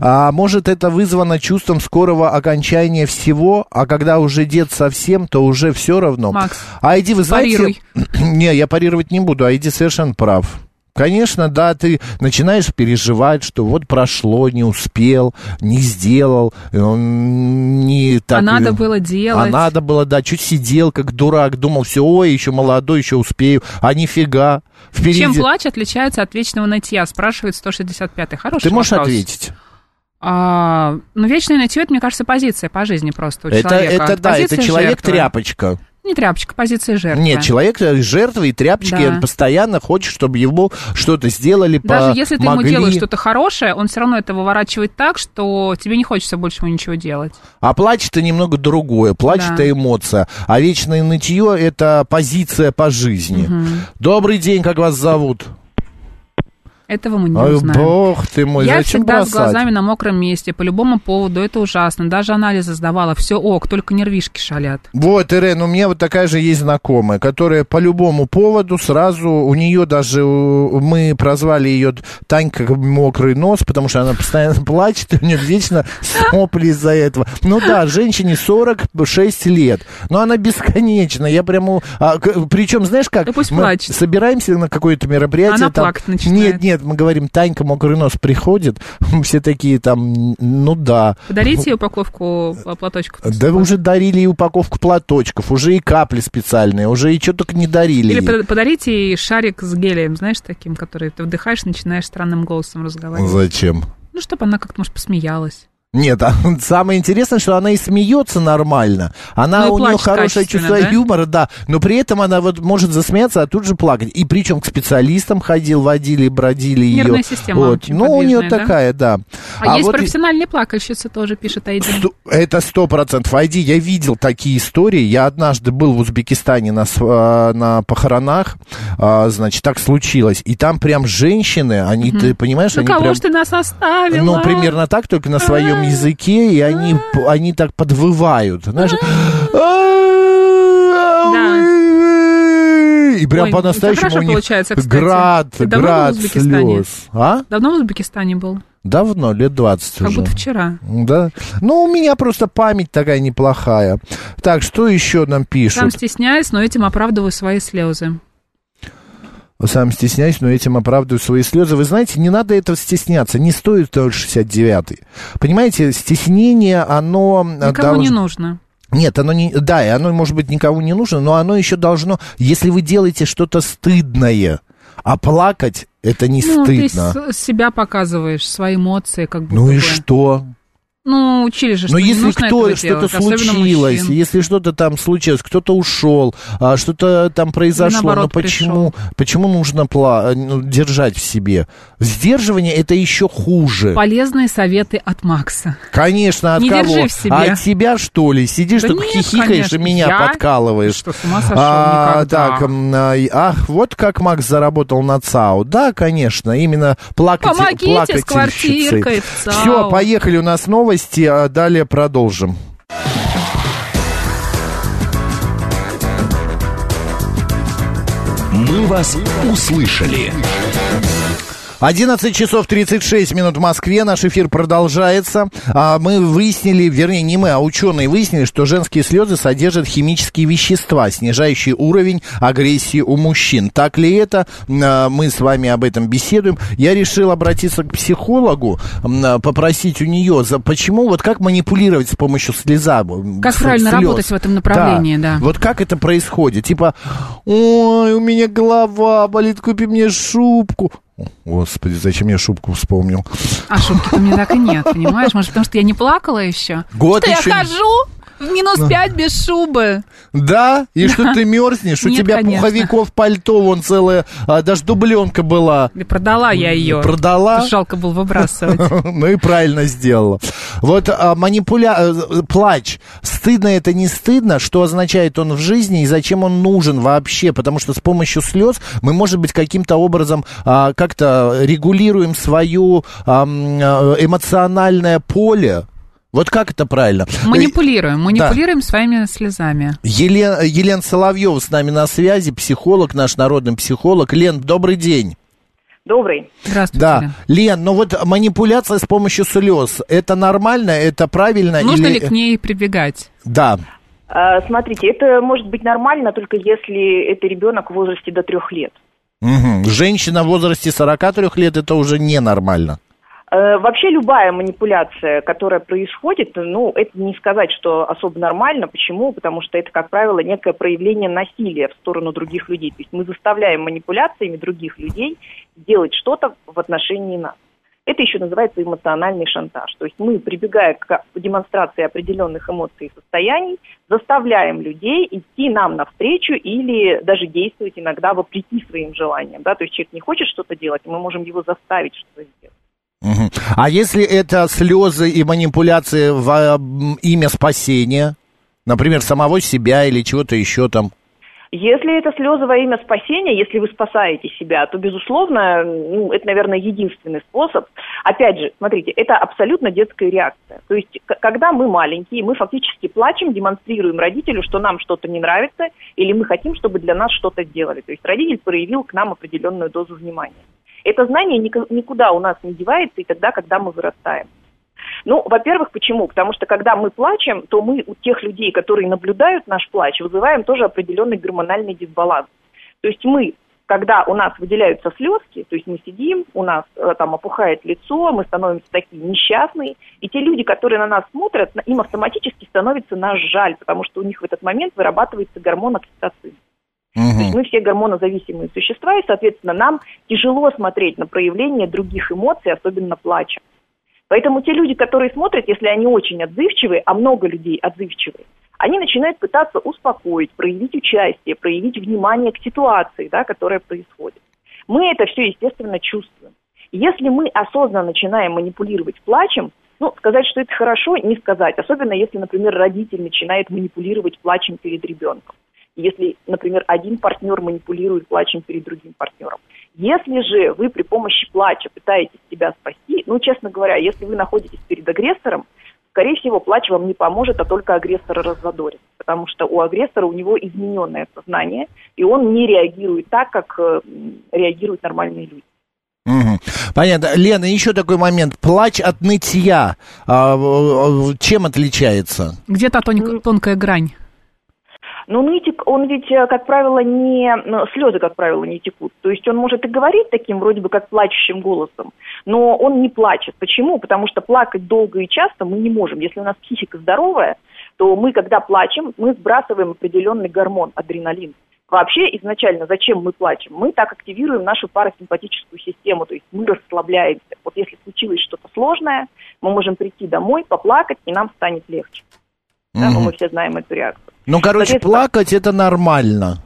А может, это вызвано чувством скорого окончания всего, а когда уже дед совсем, то уже все равно. Макс, а иди, вы знаете... парируй. [CLEARS THROAT] Не, я парировать не буду, а иди совершенно прав. Конечно, да, ты начинаешь переживать, что вот прошло, не успел, не сделал, он не так... а надо было делать. А надо было, да, чуть сидел, как дурак, думал, все, ой, еще молодой, еще успею, а нифига. Впереди... Чем плач отличается от вечного нытья, спрашивает 165-й. Хороший Ты можешь вопрос. ответить? А, ну, вечное нытье, это, мне кажется, позиция по жизни просто у Это, человека. это да, это человек жертвы. тряпочка. Не тряпочка, позиция жертвы. Нет, человек э, жертвы и тряпочки, Да. он постоянно хочет, чтобы ему что-то сделали, Даже по- если ты ему делаешь что-то хорошее, он все равно это выворачивает так, что тебе не хочется больше ему ничего делать. А плач это немного другое. Плач Да. это эмоция. А вечное нытье это позиция по жизни. Добрый день, как вас зовут? Этого мы не Ой, узнаем. бог ты мой, Я зачем всегда с бросать? глазами на мокром месте, по любому поводу, это ужасно. Даже анализы сдавала, все ок, только нервишки шалят. Вот, Ирен, у меня вот такая же есть знакомая, которая по любому поводу сразу, у нее даже, мы прозвали ее Танька мокрый нос, потому что она постоянно [LAUGHS] плачет, и у нее вечно сопли из-за этого. Ну да, женщине 46 лет, но она бесконечна, я прямо, а, причем, знаешь как, Да пусть мы плачет. собираемся на какое-то мероприятие. Она там- плакать начинает. Нет, нет, мы говорим, Танька мокрый нос приходит, [LAUGHS] все такие там, ну да. Подарите ей упаковку а, платочков. Да уже дарили и упаковку платочков, уже и капли специальные, уже и что только не дарили. Или ей. под- подарите ей шарик с гелием, знаешь, таким, который ты вдыхаешь, начинаешь странным голосом разговаривать. Зачем? Ну, чтобы она как-то, может, посмеялась. Нет, а [LAUGHS] самое интересное, что она и смеется нормально. Она Ну у нее хорошее чувство да? юмора, да. Но при этом она вот может засмеяться, а тут же плакать. И причем к специалистам ходил, водили, бродили ее. Нервная система Вот. Ну, у нее да? такая, да. А, есть вот профессиональные плакальщицы тоже, пишет Айди. Это сто процентов. Айди, я видел такие истории. Я однажды был в Узбекистане на, а, на похоронах. А, значит, так случилось. И там прям женщины, они, ты понимаешь, Ну, они кого прям... ж ты нас оставила? Ну, примерно так, только на своем языке, и они, они так подвывают. Знаешь, и прям Ой, по-настоящему у них получается, кстати. град, Ты давно был в град Узбекистане? слез. А? Давно в Узбекистане был? Давно, лет 20 Как уже. будто вчера. Да. Ну, у меня просто память такая неплохая. Так, что еще нам Сам пишут? стесняюсь, но этим оправдываю свои слезы. Сам стесняюсь, но этим оправдываю свои слезы. Вы знаете, не надо этого стесняться. Не стоит только 69-й. Понимаете, стеснение, оно... э, Никому не должно- нужно. Нет, оно не... Да, и оно, может быть, никому не нужно, но оно еще должно... Если вы делаете что-то стыдное, а плакать, это не Ну, ты стыдно. с- себя показываешь, свои эмоции, как будто Ну и бы. что? Ну, учили же, что Но не если нужно кто, что-то случилось, если что-то там случилось, кто-то ушел, а, что-то там произошло, наоборот, но почему, почему нужно пла- ну, держать в себе? Сдерживание это еще хуже. Полезные советы от Макса. Конечно, от Не кого? держи в себе. А от тебя, что ли? Сидишь, Да только нет, хихикаешь конечно. и меня Я? подкалываешь. Что, с ума сошел? А, Никогда. так, а, ах, вот как Макс заработал на ЦАУ. Да, конечно, именно плакать. Помогите с квартиркой. Все, поехали, у нас новости, а далее продолжим. «Мы вас услышали». 11 часов 36 минут в Москве. Наш эфир продолжается. А, Мы выяснили, вернее, не мы, а ученые выяснили, что женские слезы содержат химические вещества, снижающие уровень агрессии у мужчин. Так ли это? А, Мы с вами об этом беседуем. Я решил обратиться к психологу, а, попросить у нее, за, почему, вот как манипулировать с помощью слеза. Как правильно слез. работать в этом направлении, да. Вот как это происходит? Типа, ой, у меня голова болит, купи мне шубку. Господи, зачем я шубку вспомнил? А шутки у меня так и нет, понимаешь? Может, потому что я не плакала еще? Год что еще я хожу в минус пять без шубы. Да? И что ты мерзнешь? У Нет, тебя конечно. пуховиков пальто, вон целая, а, даже дубленка была. И продала я ее. Продала? Жалко было выбрасывать. [LAUGHS] Ну и правильно сделала. Вот а, манипуля... э, плач. Стыдно это не стыдно? Что означает он в жизни и зачем он нужен вообще? Потому что с помощью слез мы, может быть, каким-то образом а, как-то регулируем свое эмоциональное поле. Вот как это правильно? Манипулируем, манипулируем своими слезами. Елена, Елена Соловьева с нами на связи, психолог, наш народный психолог. Лен, добрый день. Добрый. Здравствуйте. Да, Лен. Ну вот манипуляция с помощью слез, это нормально, это правильно? Нужно или... ли к ней прибегать? Да. А, Смотрите, это может быть нормально, только если это ребенок в возрасте до трех лет. Мгм. Женщина в возрасте 43 лет, это уже ненормально. Э, Вообще любая манипуляция, которая происходит, ну, это не сказать, что особо нормально. Почему? Потому что это, как правило, некое проявление насилия в сторону других людей. То есть мы заставляем манипуляциями других людей делать что-то в отношении нас. Это еще называется эмоциональный шантаж. То есть мы, прибегая к демонстрации определенных эмоций и состояний, заставляем людей идти нам навстречу или даже действовать иногда вопреки своим желаниям. Да? То есть человек не хочет что-то делать, мы можем его заставить что-то сделать. Мгм. А если это слезы и манипуляции в а, имя спасения, например, самого себя или чего-то еще там? Если это слезы во имя спасения, если вы спасаете себя, то, безусловно, ну, это, наверное, единственный способ. Опять же, смотрите, это абсолютно детская реакция. То есть, когда мы маленькие, мы фактически плачем, демонстрируем родителю, что нам что-то не нравится, или мы хотим, чтобы для нас что-то сделали. То есть, родитель проявил к нам определенную дозу внимания. Это знание ник- никуда у нас не девается и тогда, когда мы вырастаем. Ну, во-первых, почему? Потому что когда мы плачем, то мы у тех людей, которые наблюдают наш плач, вызываем тоже определенный гормональный дисбаланс. То есть мы, когда у нас выделяются слезки, то есть мы сидим, у нас э, там опухает лицо, мы становимся такие несчастные, и те люди, которые на нас смотрят, им автоматически становится нас жаль, потому что у них в этот момент вырабатывается гормон окситоцин. То есть мы все гормонозависимые существа, и, соответственно, нам тяжело смотреть на проявление других эмоций, особенно плача. Поэтому те люди, которые смотрят, если они очень отзывчивые, а много людей отзывчивые, они начинают пытаться успокоить, проявить участие, проявить внимание к ситуации, да, которая происходит. Мы это все, естественно, чувствуем. Если мы осознанно начинаем манипулировать плачем, ну, сказать, что это хорошо, не сказать. Особенно если, например, родитель начинает манипулировать плачем перед ребенком. Если, например, один партнер манипулирует плачем перед другим партнером. Если же вы при помощи плача пытаетесь себя спасти, ну, честно говоря, если вы находитесь перед агрессором, скорее всего, плач вам не поможет, а только агрессора раззадорит. Потому что у агрессора у него измененное сознание, и он не реагирует так, как э, реагируют нормальные люди. Мгм. Понятно. Лена, еще такой момент. Плач от нытья. А, чем отличается? Где та тонь- тонкая грань? Но нытик, он ведь, э, как правило, не... ну, слезы, как правило, не текут. То есть он может и говорить таким вроде бы как плачущим голосом, но он не плачет. Почему? Потому что плакать долго и часто мы не можем. Если у нас психика здоровая, то мы, когда плачем, мы сбрасываем определенный гормон, адреналин. Вообще, изначально, зачем мы плачем? Мы так активируем нашу парасимпатическую систему, то есть мы расслабляемся. Вот если случилось что-то сложное, мы можем прийти домой, поплакать, и нам станет легче. Да, ну, Мгм. мы все знаем эту реакцию. Ну, короче, плакать это нормально.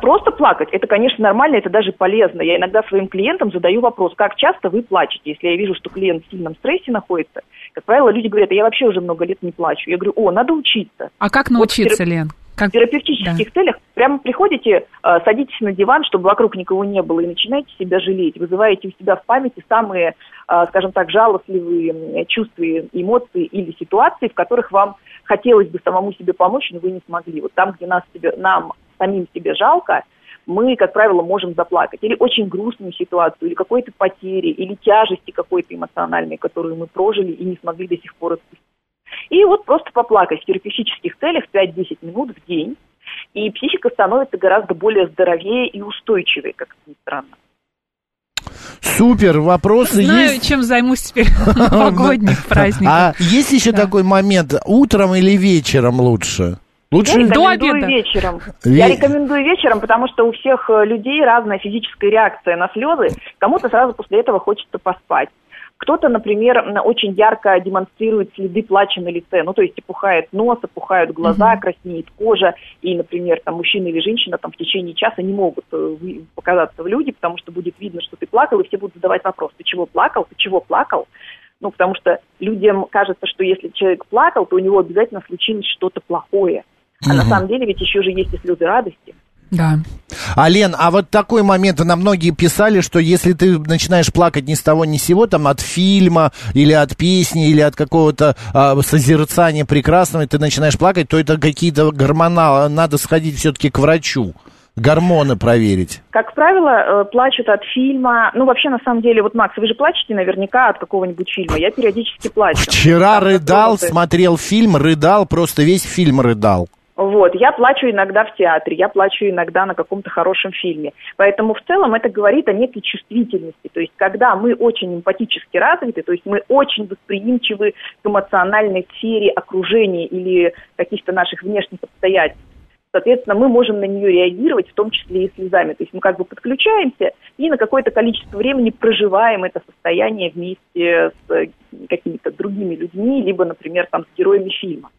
Просто плакать, это, конечно, нормально, это даже полезно. Я иногда своим клиентам задаю вопрос, как часто вы плачете, если я вижу, что клиент в сильном стрессе находится. Как правило, люди говорят, я вообще уже много лет не плачу. Я говорю, о, надо учиться. А как Вот научиться, терап- Лен? Как... В терапевтических целях прямо приходите, э, садитесь на диван, чтобы вокруг никого не было, и начинаете себя жалеть. Вызываете у себя в памяти самые, э, скажем так, жалостливые чувства, эмоции или ситуации, в которых вам хотелось бы самому себе помочь, но вы не смогли. Вот там, где нас себе, нам самим себе жалко, мы, как правило, можем заплакать. Или очень грустную ситуацию, или какой-то потери, или тяжести какой-то эмоциональной, которую мы прожили и не смогли до сих пор отпустить. И вот просто поплакать в терапевтических целях 5-10 минут в день, и психика становится гораздо более здоровее и устойчивее, как ни странно. Супер, вопросы Знаю, есть? чем займусь теперь [LAUGHS] в новогодних праздниках. А есть еще Да. такой момент, утром или вечером лучше? Лучше Я до рекомендую обеда. вечером. Ве- Я рекомендую вечером, потому что у всех э, людей разная физическая реакция на слезы. Кому-то сразу после этого хочется поспать. Кто-то, например, очень ярко демонстрирует следы плача на лице. Ну, то есть опухает нос, опухают глаза, краснеет кожа. И, например, там мужчина или женщина там в течение часа не могут э, показаться в люди, потому что будет видно, что ты плакал, и все будут задавать вопрос, ты чего плакал, ты чего плакал? Ну, потому что людям кажется, что если человек плакал, то у него обязательно случилось что-то плохое. А на самом деле ведь еще же есть и слезы радости. Да. А, Лен, а вот такой момент, нам многие писали, что если ты начинаешь плакать ни с того ни с сего, там, от фильма, или от песни, или от какого-то а, созерцания прекрасного, и ты начинаешь плакать, то это какие-то гормоналы, надо сходить все-таки к врачу, гормоны проверить. Как правило, э, плачут от фильма. Ну, вообще, на самом деле, вот, Макс, вы же плачете наверняка от какого-нибудь фильма. Я периодически плачу. Вчера Там рыдал, смотрел фильм, рыдал, просто весь фильм рыдал. Вот, я плачу иногда в театре, я плачу иногда на каком-то хорошем фильме. Поэтому в целом это говорит о некой чувствительности. То есть, когда мы очень эмпатически развиты, то есть мы очень восприимчивы к эмоциональной сфере окружения или каких-то наших внешних обстоятельств. Соответственно, мы можем на нее реагировать, в том числе и слезами. То есть мы как бы подключаемся и на какое-то количество времени проживаем это состояние вместе с какими-то другими людьми, либо, например, там, с героями фильма.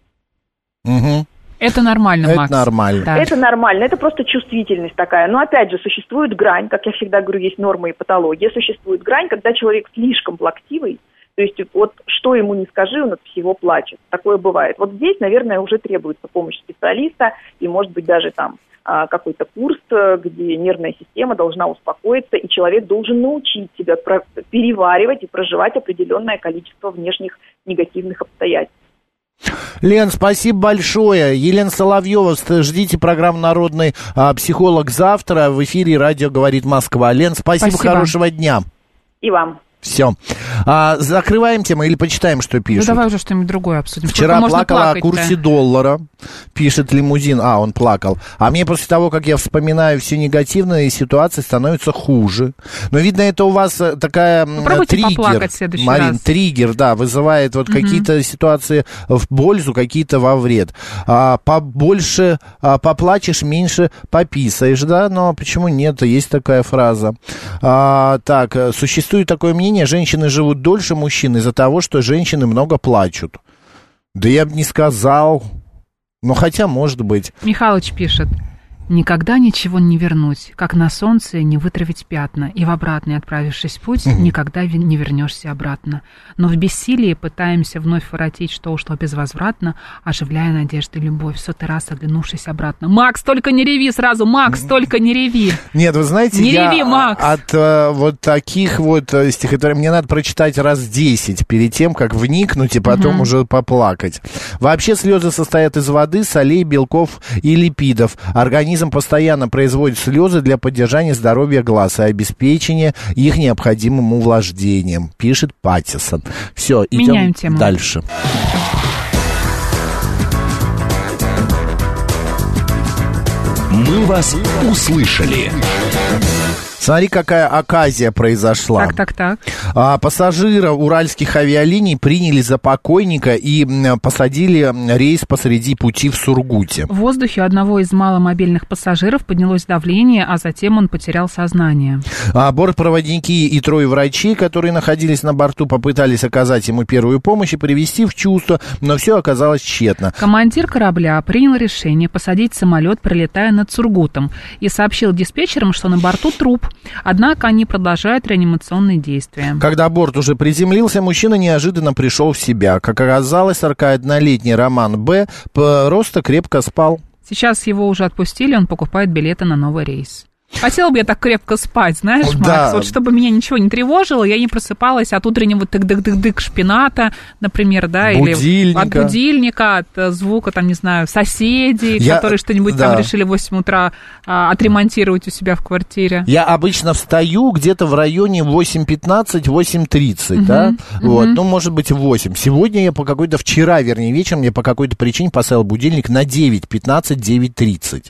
Мгм. Это нормально, Это Макс. нормально. Да. Это нормально, это просто чувствительность такая. Но опять же, существует грань, как я всегда говорю, есть нормы и патология. Существует грань, когда человек слишком плаксивый, то есть вот что ему не скажи, он от всего плачет. Такое бывает. Вот здесь, наверное, уже требуется помощь специалиста и, может быть, даже там а, какой-то курс, э, где нервная система должна успокоиться, и человек должен научить себя переваривать и проживать определенное количество внешних негативных обстоятельств. Лен, спасибо большое. Елена Соловьева, ждите программу «Народный а, психолог» завтра в эфире «Радио говорит Москва». Лен, спасибо, Спасибо. хорошего дня. И вам. Все. А, закрываем тему или почитаем, что Ну, пишут? давай уже что-нибудь другое обсудим. Вчера Сколько плакала о курсе доллара, пишет лимузин. А, он плакал. А мне после того, как я вспоминаю все негативные ситуации, становится хуже. Но, видно, это у вас э, такая Попробуйте триггер. поплакать в Марин, раз. триггер, да, вызывает вот какие-то ситуации в пользу, какие-то во вред. А, побольше а, поплачешь, меньше пописаешь, да? Но почему нет? Есть такая фраза. А, так, э, существует такое мнение, женщины живут дольше мужчин из-за того, что женщины много плачут. Да я бы не сказал. Ну, хотя, может быть. Михалыч пишет. Никогда ничего не вернуть, как на солнце не вытравить пятна, и в обратный отправившись в путь, никогда не вернешься обратно. Но в бессилии пытаемся вновь воротить, что ушло безвозвратно, оживляя надежды и любовь, в сотый раз оглянувшись обратно. Макс, только не реви сразу, Макс, только не реви. Нет, вы знаете, Не я реви, Макс. от э, вот таких вот э, стихотворений мне надо прочитать раз 10 перед тем, как вникнуть и потом уже поплакать. Вообще слезы состоят из воды, солей, белков и липидов. Организм постоянно производит слезы для поддержания здоровья глаз и обеспечения их необходимым увлаждением, пишет Паттисон. Все, Меняем идем тему. дальше. «Мы вас услышали». Смотри, какая оказия произошла. Так, так, так. А, пассажира уральских авиалиний приняли за покойника и посадили рейс посреди пути в Сургуте. В воздухе одного из маломобильных пассажиров поднялось давление, а затем он потерял сознание. А бортпроводники и трое врачей, которые находились на борту, попытались оказать ему первую помощь и привести в чувство, но все оказалось тщетно. Командир корабля принял решение посадить самолет, пролетая над Сургутом, и сообщил диспетчерам, что на борту труп. Однако они продолжают реанимационные действия. Когда борт уже приземлился, мужчина неожиданно пришел в себя. Как оказалось, 41-летний Роман Б. просто крепко спал. Сейчас его уже отпустили, он покупает билеты на новый рейс. Хотела бы я так крепко спать, знаешь, Макс, Да. вот чтобы меня ничего не тревожило, я не просыпалась от утреннего тык-дык-дык-дык шпината, например, да, или Будильника. от будильника, от э, звука, там, не знаю, соседей, Я- которые что-нибудь да. там решили в 8 утра а, отремонтировать у себя в квартире. Я обычно встаю где-то в районе 8.15, 8.30, да? Вот, ну, может быть, 8. Сегодня я по какой-то, вчера, вернее, вечером я по какой-то причине поставил будильник на 9.15, 9.30.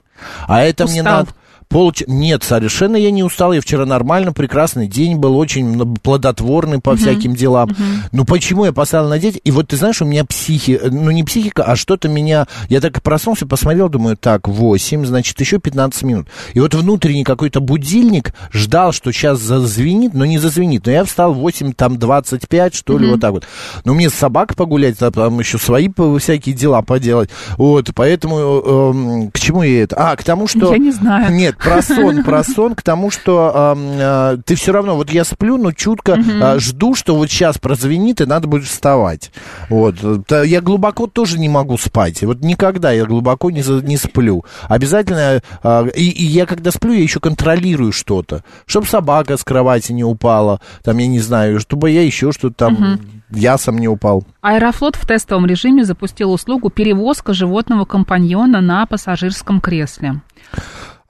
А это мне Устал. надо... Полч... Нет, совершенно я не устал. Я вчера нормально, прекрасный день был, очень плодотворный по всяким делам. Ну почему я поставил на 9? И вот ты знаешь, у меня психи... Ну не психика, а что-то меня... Я так и проснулся, посмотрел, думаю, так, 8, значит, еще 15 минут. И вот внутренний какой-то будильник ждал, что сейчас зазвенит, но не зазвенит. Но я встал 8, там, 25, что ли, вот так вот. Но мне с собак погулять, а там еще свои всякие дела поделать. Вот, поэтому эм, к чему я это? А, к тому, что... Я не знаю. Нет, про [LAUGHS] сон, про сон, к тому, что а, ты все равно, вот я сплю, но чутко а, жду, что вот сейчас прозвенит, и надо будет вставать. Вот. Я глубоко тоже не могу спать. Вот никогда я глубоко не, не сплю. Обязательно, а, и, и я когда сплю, я еще контролирую что-то. Чтобы собака с кровати не упала, там, я не знаю, чтобы я еще что-то там, я сам не упал. Аэрофлот в тестовом режиме запустил услугу перевозка животного компаньона на пассажирском кресле.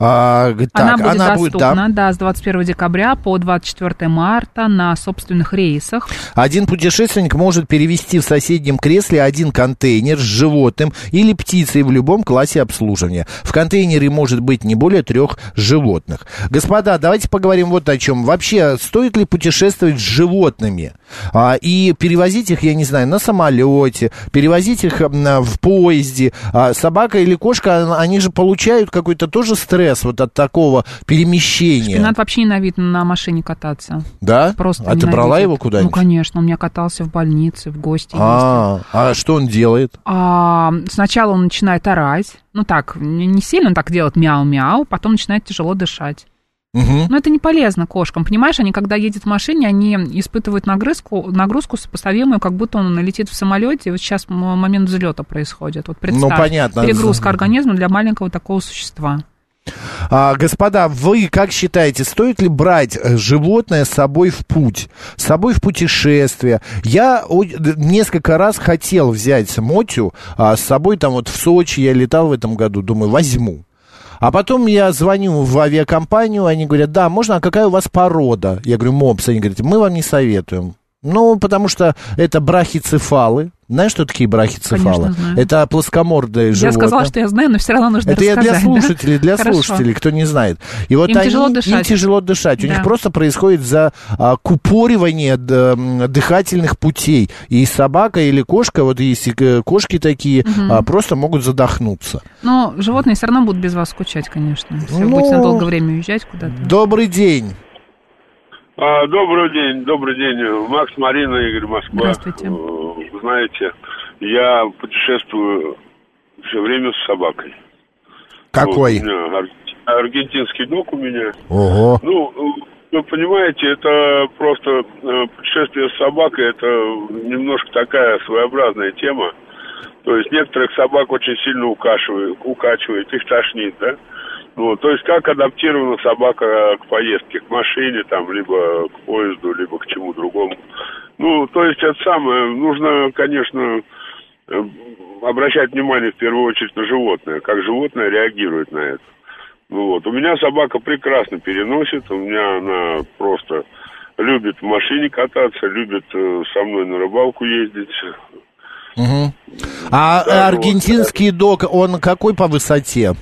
А, г- она так, будет она будет, доступна, да. да, с 21 декабря по 24 марта на собственных рейсах. Один путешественник может перевести в соседнем кресле один контейнер с животным или птицей в любом классе обслуживания. В контейнере может быть не более трех животных. Господа, давайте поговорим вот о чем. Вообще, стоит ли путешествовать с животными? А, и перевозить их, я не знаю, на самолете, перевозить их на- в поезде. А, собака или кошка, они же получают какой-то тоже стресс вот от такого перемещения. Шпинат вообще ненавидит на машине кататься. Да? Просто а ты брала ненавидит. его куда-нибудь? Ну, конечно, он у меня катался в больнице, в гости. А, а что он делает? А, сначала он начинает орать, ну так, не не сильно он так делает мяу-мяу, потом начинает тяжело дышать. Мгм. Но это не полезно кошкам, понимаешь? Они, когда едут в машине, они испытывают нагрузку, нагрузку сопоставимую, как будто он летит в самолете. Вот сейчас момент взлета происходит. Вот представь, Ну, понятно. перегрузка организма для маленького такого существа. А, господа, вы как считаете, стоит ли брать э, животное с собой в путь, с собой в путешествие? Я несколько раз хотел взять Мотю а, с собой, там вот в Сочи я летал в этом году, думаю, возьму. А потом я звоню в авиакомпанию, они говорят, да, можно, а какая у вас порода? Я говорю, мопс. Они говорят, мы вам не советуем. Ну, потому что это брахицефалы. Знаешь, что такие брахицефалы? Конечно, знаю. Это плоскомордые Я животные. сказала, что я знаю, но все равно нужно Это я для рассказать, да? слушателей, для Хорошо. слушателей, кто не знает. И вот Им они, тяжело им дышать. тяжело дышать. У Да. них просто происходит за а, дыхательных путей. И собака или кошка, вот есть э, кошки такие, а, просто могут задохнуться. Но животные все равно будут без вас скучать, конечно. Если вы Ну, будете на долгое время уезжать куда-то. Добрый день. А, добрый день, добрый день. Макс, Марина, Игорь, Москва. Здравствуйте. Э, Вы знаете, я путешествую все время с собакой. Какой? Вот, у меня ар- аргентинский док у меня. Ого. Ну, вы понимаете, это просто э, путешествие с собакой, это немножко такая своеобразная тема. То есть некоторых собак очень сильно укашивает, укачивает, их тошнит, да? Вот, то есть как адаптирована собака к поездке, к машине, там, либо к поезду, либо к чему другому. Ну, то есть это самое, нужно, конечно, э, обращать внимание в первую очередь на животное, как животное реагирует на это. Ну вот, у меня собака прекрасно переносит, у меня она просто любит в машине кататься, любит э, со мной на рыбалку ездить. Мгм. А Да, э, аргентинский дог, он какой по высоте?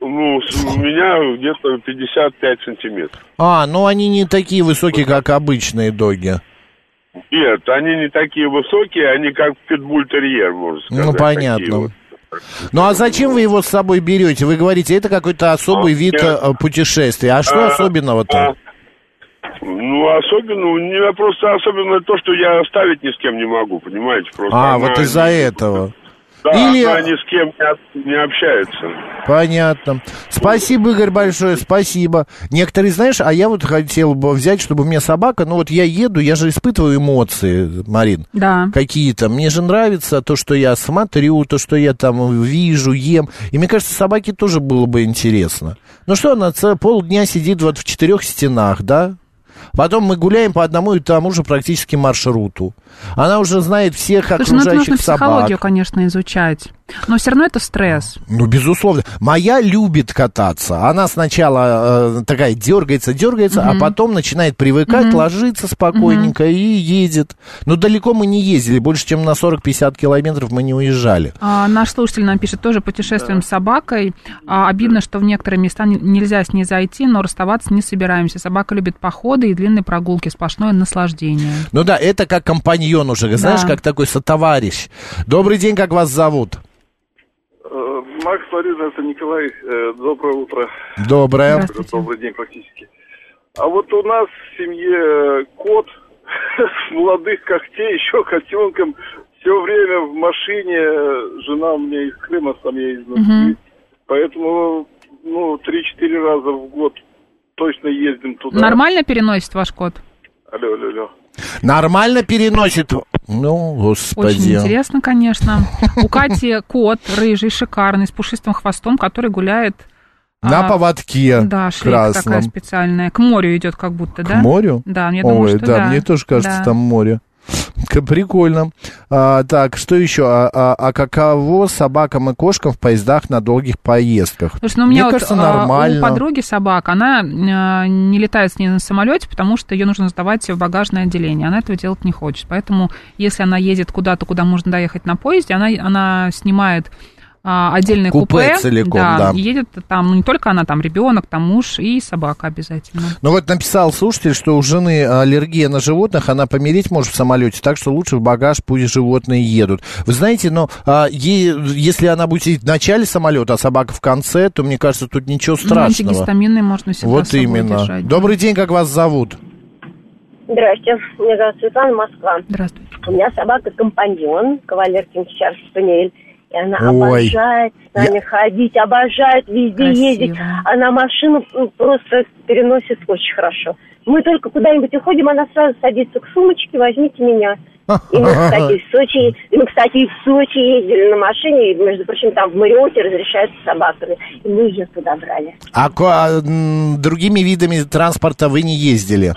Ну, у меня где-то 55 сантиметров. А, ну они не такие высокие, как обычные доги. Нет, они не такие высокие, они как питбуль-терьер, можно сказать. Ну, понятно. вот. Ну а зачем вы его с собой берете? Вы говорите, это какой-то особый А, вид я- э, путешествия. А что А, особенного-то? а, Ну, особенно, у меня просто особенно то, что я оставить ни с кем не могу, понимаете? Просто А, она- вот из-за этого. Да, Или... она ни с кем не, об- не общается. Понятно. Спасибо, Игорь, большое, спасибо. Некоторые, знаешь, а я вот хотел бы взять, чтобы у меня собака, ну вот я еду, я же испытываю эмоции, Марин. Да. Какие-то. Мне же нравится то, что я смотрю, то, что я там вижу, ем. И мне кажется, собаке тоже было бы интересно. Ну что, она ц- полдня сидит вот в четырех стенах, да? Потом мы гуляем по одному и тому же практически маршруту. Она уже знает всех Слушай, ну это нужно окружающих собак. психологию, конечно, изучать. Но все равно это стресс. Ну, безусловно. Моя любит кататься. Она сначала э, такая дергается, дергается, а потом начинает привыкать, ложится спокойненько и едет. Но далеко мы не ездили. Больше, чем на 40-50 километров мы не уезжали. А, наш слушатель нам пишет тоже путешествуем с собакой. А, обидно, что в некоторые места не- нельзя с ней зайти, но расставаться не собираемся. Собака любит походы и длинные прогулки, сплошное наслаждение. Ну да, это как компаньон уже, знаешь, Да. как такой сотоварищ. Добрый день, как вас зовут? Э, Макс, Марина, это Николай. Э, Доброе утро. Доброе. Добрый день практически. А вот у нас в семье кот [LAUGHS] с молодых когтей, еще котенком. Все время в машине. э, Жена у меня из Крыма, сам я из Москвы. Поэтому, ну, 3-4 раза в год точно ездим туда. Нормально переносит ваш кот? Алло, алло, алло. Нормально переносит? Ну, господи. Очень интересно, конечно. У Кати кот рыжий, шикарный, с пушистым хвостом, который гуляет... На а, поводке Да, шлейка такая красном. специальная. К морю идет как будто, К да? морю? Да, я думаю, Ой, что да, да. мне тоже кажется, Да. там море. Прикольно. А, так, что еще? А, а- а каково собакам и кошкам в поездах на долгих поездках? Слушай, ну у меня Мне вот кажется, а, нормально. у подруги собака, она а, не летает с ней на самолете, потому что ее нужно сдавать в багажное отделение. Она этого делать не хочет. Поэтому, если она едет куда-то, куда можно доехать на поезде, она, она снимает отдельное Купе купе, целиком, да. и едет там, ну не только она, там ребенок, там муж и собака обязательно. Ну вот написал слушатель, что у жены аллергия на животных, она помереть может в самолете, так что лучше в багаж пусть животные едут. Вы знаете, но а, е- если она будет сидеть в начале самолета, а собака в конце, то мне кажется, тут ничего Ну, страшного. антигистаминные можно всегда вот с собой именно. держать. Добрый день, как вас зовут? Здрасте, меня зовут Светлана, Москва. Здравствуйте. У меня собака-компаньон, кавалер Кингсчар Спаниель. И она Ой. обожает с нами ходить, обожает везде Красиво. ездить. Она машину ну, просто переносит очень хорошо. Мы только куда-нибудь уходим, она сразу садится к сумочке, возьмите меня. И мы, кстати, в Сочи, и мы, кстати, и в Сочи ездили на машине, и, между прочим, там в Мариоте разрешается с собаками. И мы ее туда брали. А, а, другими видами транспорта вы не ездили?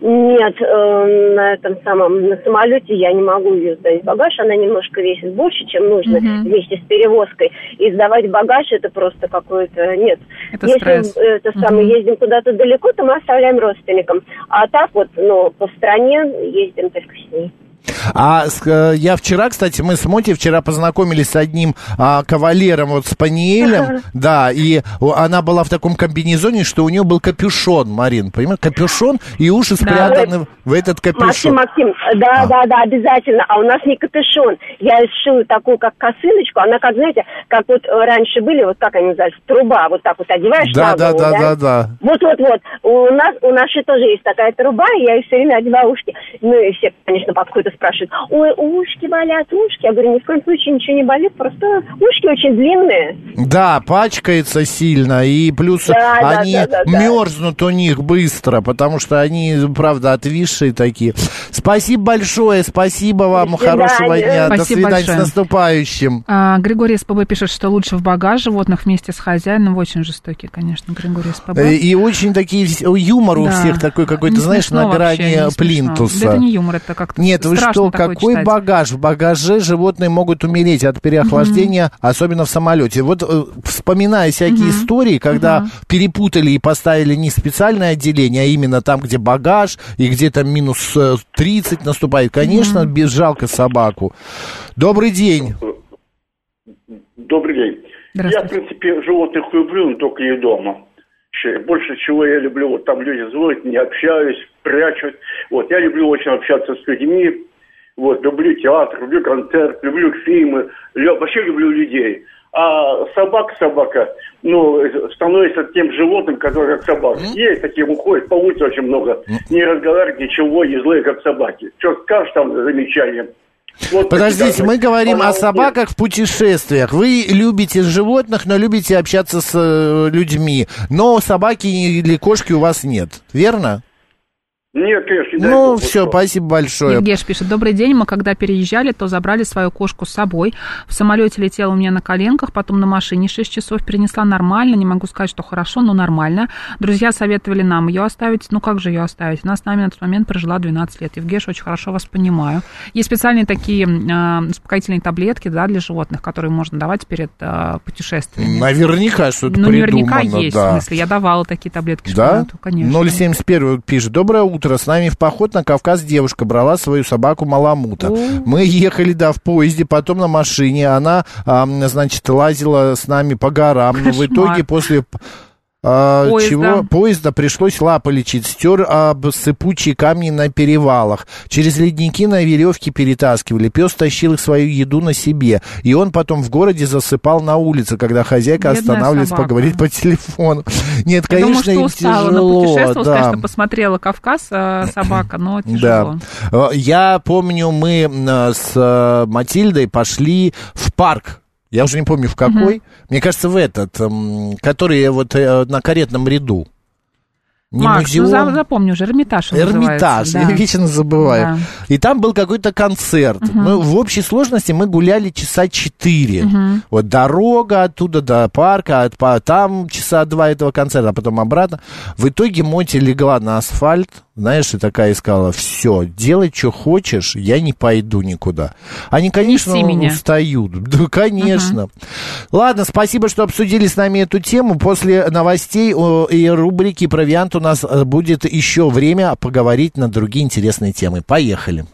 Нет, э, на этом самом, на самолете я не могу ее сдать в багаж, она немножко весит больше, чем нужно вместе с перевозкой. И сдавать багаж это просто какой-то, нет. Это Если стресс. э, это самое, ездим куда-то далеко, то мы оставляем родственникам. А так вот, ну, по стране ездим только с ней. А э, я вчера, кстати, мы с Моти вчера познакомились с одним а, кавалером, вот с Паниелем, да, и она была в таком комбинезоне, что у нее был капюшон, Марин, понимаешь, капюшон и уши спрятаны в этот Максим, капюшон. Максим, да, А. да, да, обязательно. А у нас не капюшон. Я сшила такую, как косыночку. Она, как, знаете, как вот раньше были, вот как они назывались, труба, вот так вот одеваешь Да, на да, да, да, да. Вот, вот, вот. У нас, у нашей тоже есть такая труба, и я ее все время одеваю ушки. Ну и все, конечно, подходят и спрашивают, ой, ушки болят, ушки. Я говорю, ни в коем случае ничего не болит, просто ушки очень длинные. Да, пачкается сильно, и плюс Да, они да, да, да. мерзнут у них быстро, потому что они, правда, отвисшие такие. Спасибо большое, спасибо вам, До хорошего дня, до Спасибо свидания, большое. с наступающим. А, Григорий СПБ пишет, что лучше в багаж животных вместе с хозяином. Вы очень жестокий, конечно, Григорий СПБ. Э, И очень такие юмор у Да. всех такой какой-то, знаешь, на грани плинтуса. Да это не юмор, это как-то Нет, вы страшно что, какой читать. багаж? В багаже животные могут умереть от переохлаждения, особенно в самолете. Вот э, вспоминая всякие истории, когда перепутали и поставили не специальное отделение, а именно там, где багаж, и где там минус э, 30 наступает, конечно, без жалко собаку. Добрый день. Добрый день. Я, в принципе, животных люблю, но только не дома. Больше чего я люблю, вот там люди звонят, не общаюсь, прячут. Вот, я люблю очень общаться с людьми. Вот, люблю театр, люблю концерт, люблю фильмы, лю- вообще люблю людей. А собака, собака, ну, становится тем животным, которое как собака. Есть такие, уходят по улице очень много, не разговаривают ничего, не злые, как собаки. Что скажешь там замечание, Вот Подождите, мы говорим она о собаках в путешествиях. Вы любите животных, но любите общаться с э, людьми. Но собаки или кошки у вас нет, верно? Нет, конечно, не дай Ну, бог, все, что. спасибо большое. Евгеш пишет, добрый день, мы когда переезжали, то забрали свою кошку с собой. В самолете летела у меня на коленках, потом на машине 6 часов перенесла нормально, не могу сказать, что хорошо, но нормально. Друзья советовали нам ее оставить, ну как же ее оставить? Она с нами на тот момент прожила 12 лет. Евгеш, очень хорошо вас понимаю. Есть специальные такие э, успокоительные таблетки, да, для животных, которые можно давать перед э, путешествиями. Наверняка что-то Ну, наверняка придумано, есть, да. в смысле, я давала такие таблетки Да? шпинату, конечно. 071 пишет. Доброе утро. С нами в поход на Кавказ девушка брала свою собаку Маламута. Мы ехали, да, в поезде, потом на машине. Она, а, значит, лазила с нами по горам. Но в итоге после... а, Поезда. чего поезда пришлось лапы лечить, стер об сыпучие камни на перевалах, через ледники на веревке перетаскивали, пес тащил их свою еду на себе, и он потом в городе засыпал на улице, когда хозяйка Бедная останавливалась собака. поговорить по телефону. [LAUGHS] Нет, Я конечно, думаю, что устала, тяжело, путешествовала, да. конечно, посмотрела Кавказ, э, собака, но тяжело. Да. Э, Я помню, мы э, с э, Матильдой пошли в парк. Я уже не помню, в какой. Мне кажется, в этот, м, который вот э, на каретном ряду. Не Макс, ну музеум. за- запомни уже, Эрмитаж Эрмитаж, называется, я да. [LAUGHS] вечно забываю. Да. И там был какой-то концерт. Ну, в общей сложности мы гуляли часа четыре. Мгм. Вот дорога оттуда до парка, от, там часа два этого концерта, а потом обратно. В итоге Моти легла на асфальт, знаешь, и такая искала, все, делай, что хочешь, я не пойду никуда. Они, конечно, Неси меня. устают. [LAUGHS] Да, конечно. Ладно, спасибо, что обсудили с нами эту тему. После новостей и рубрики «Провиант» у нас э, будет еще время поговорить на другие интересные темы. Поехали.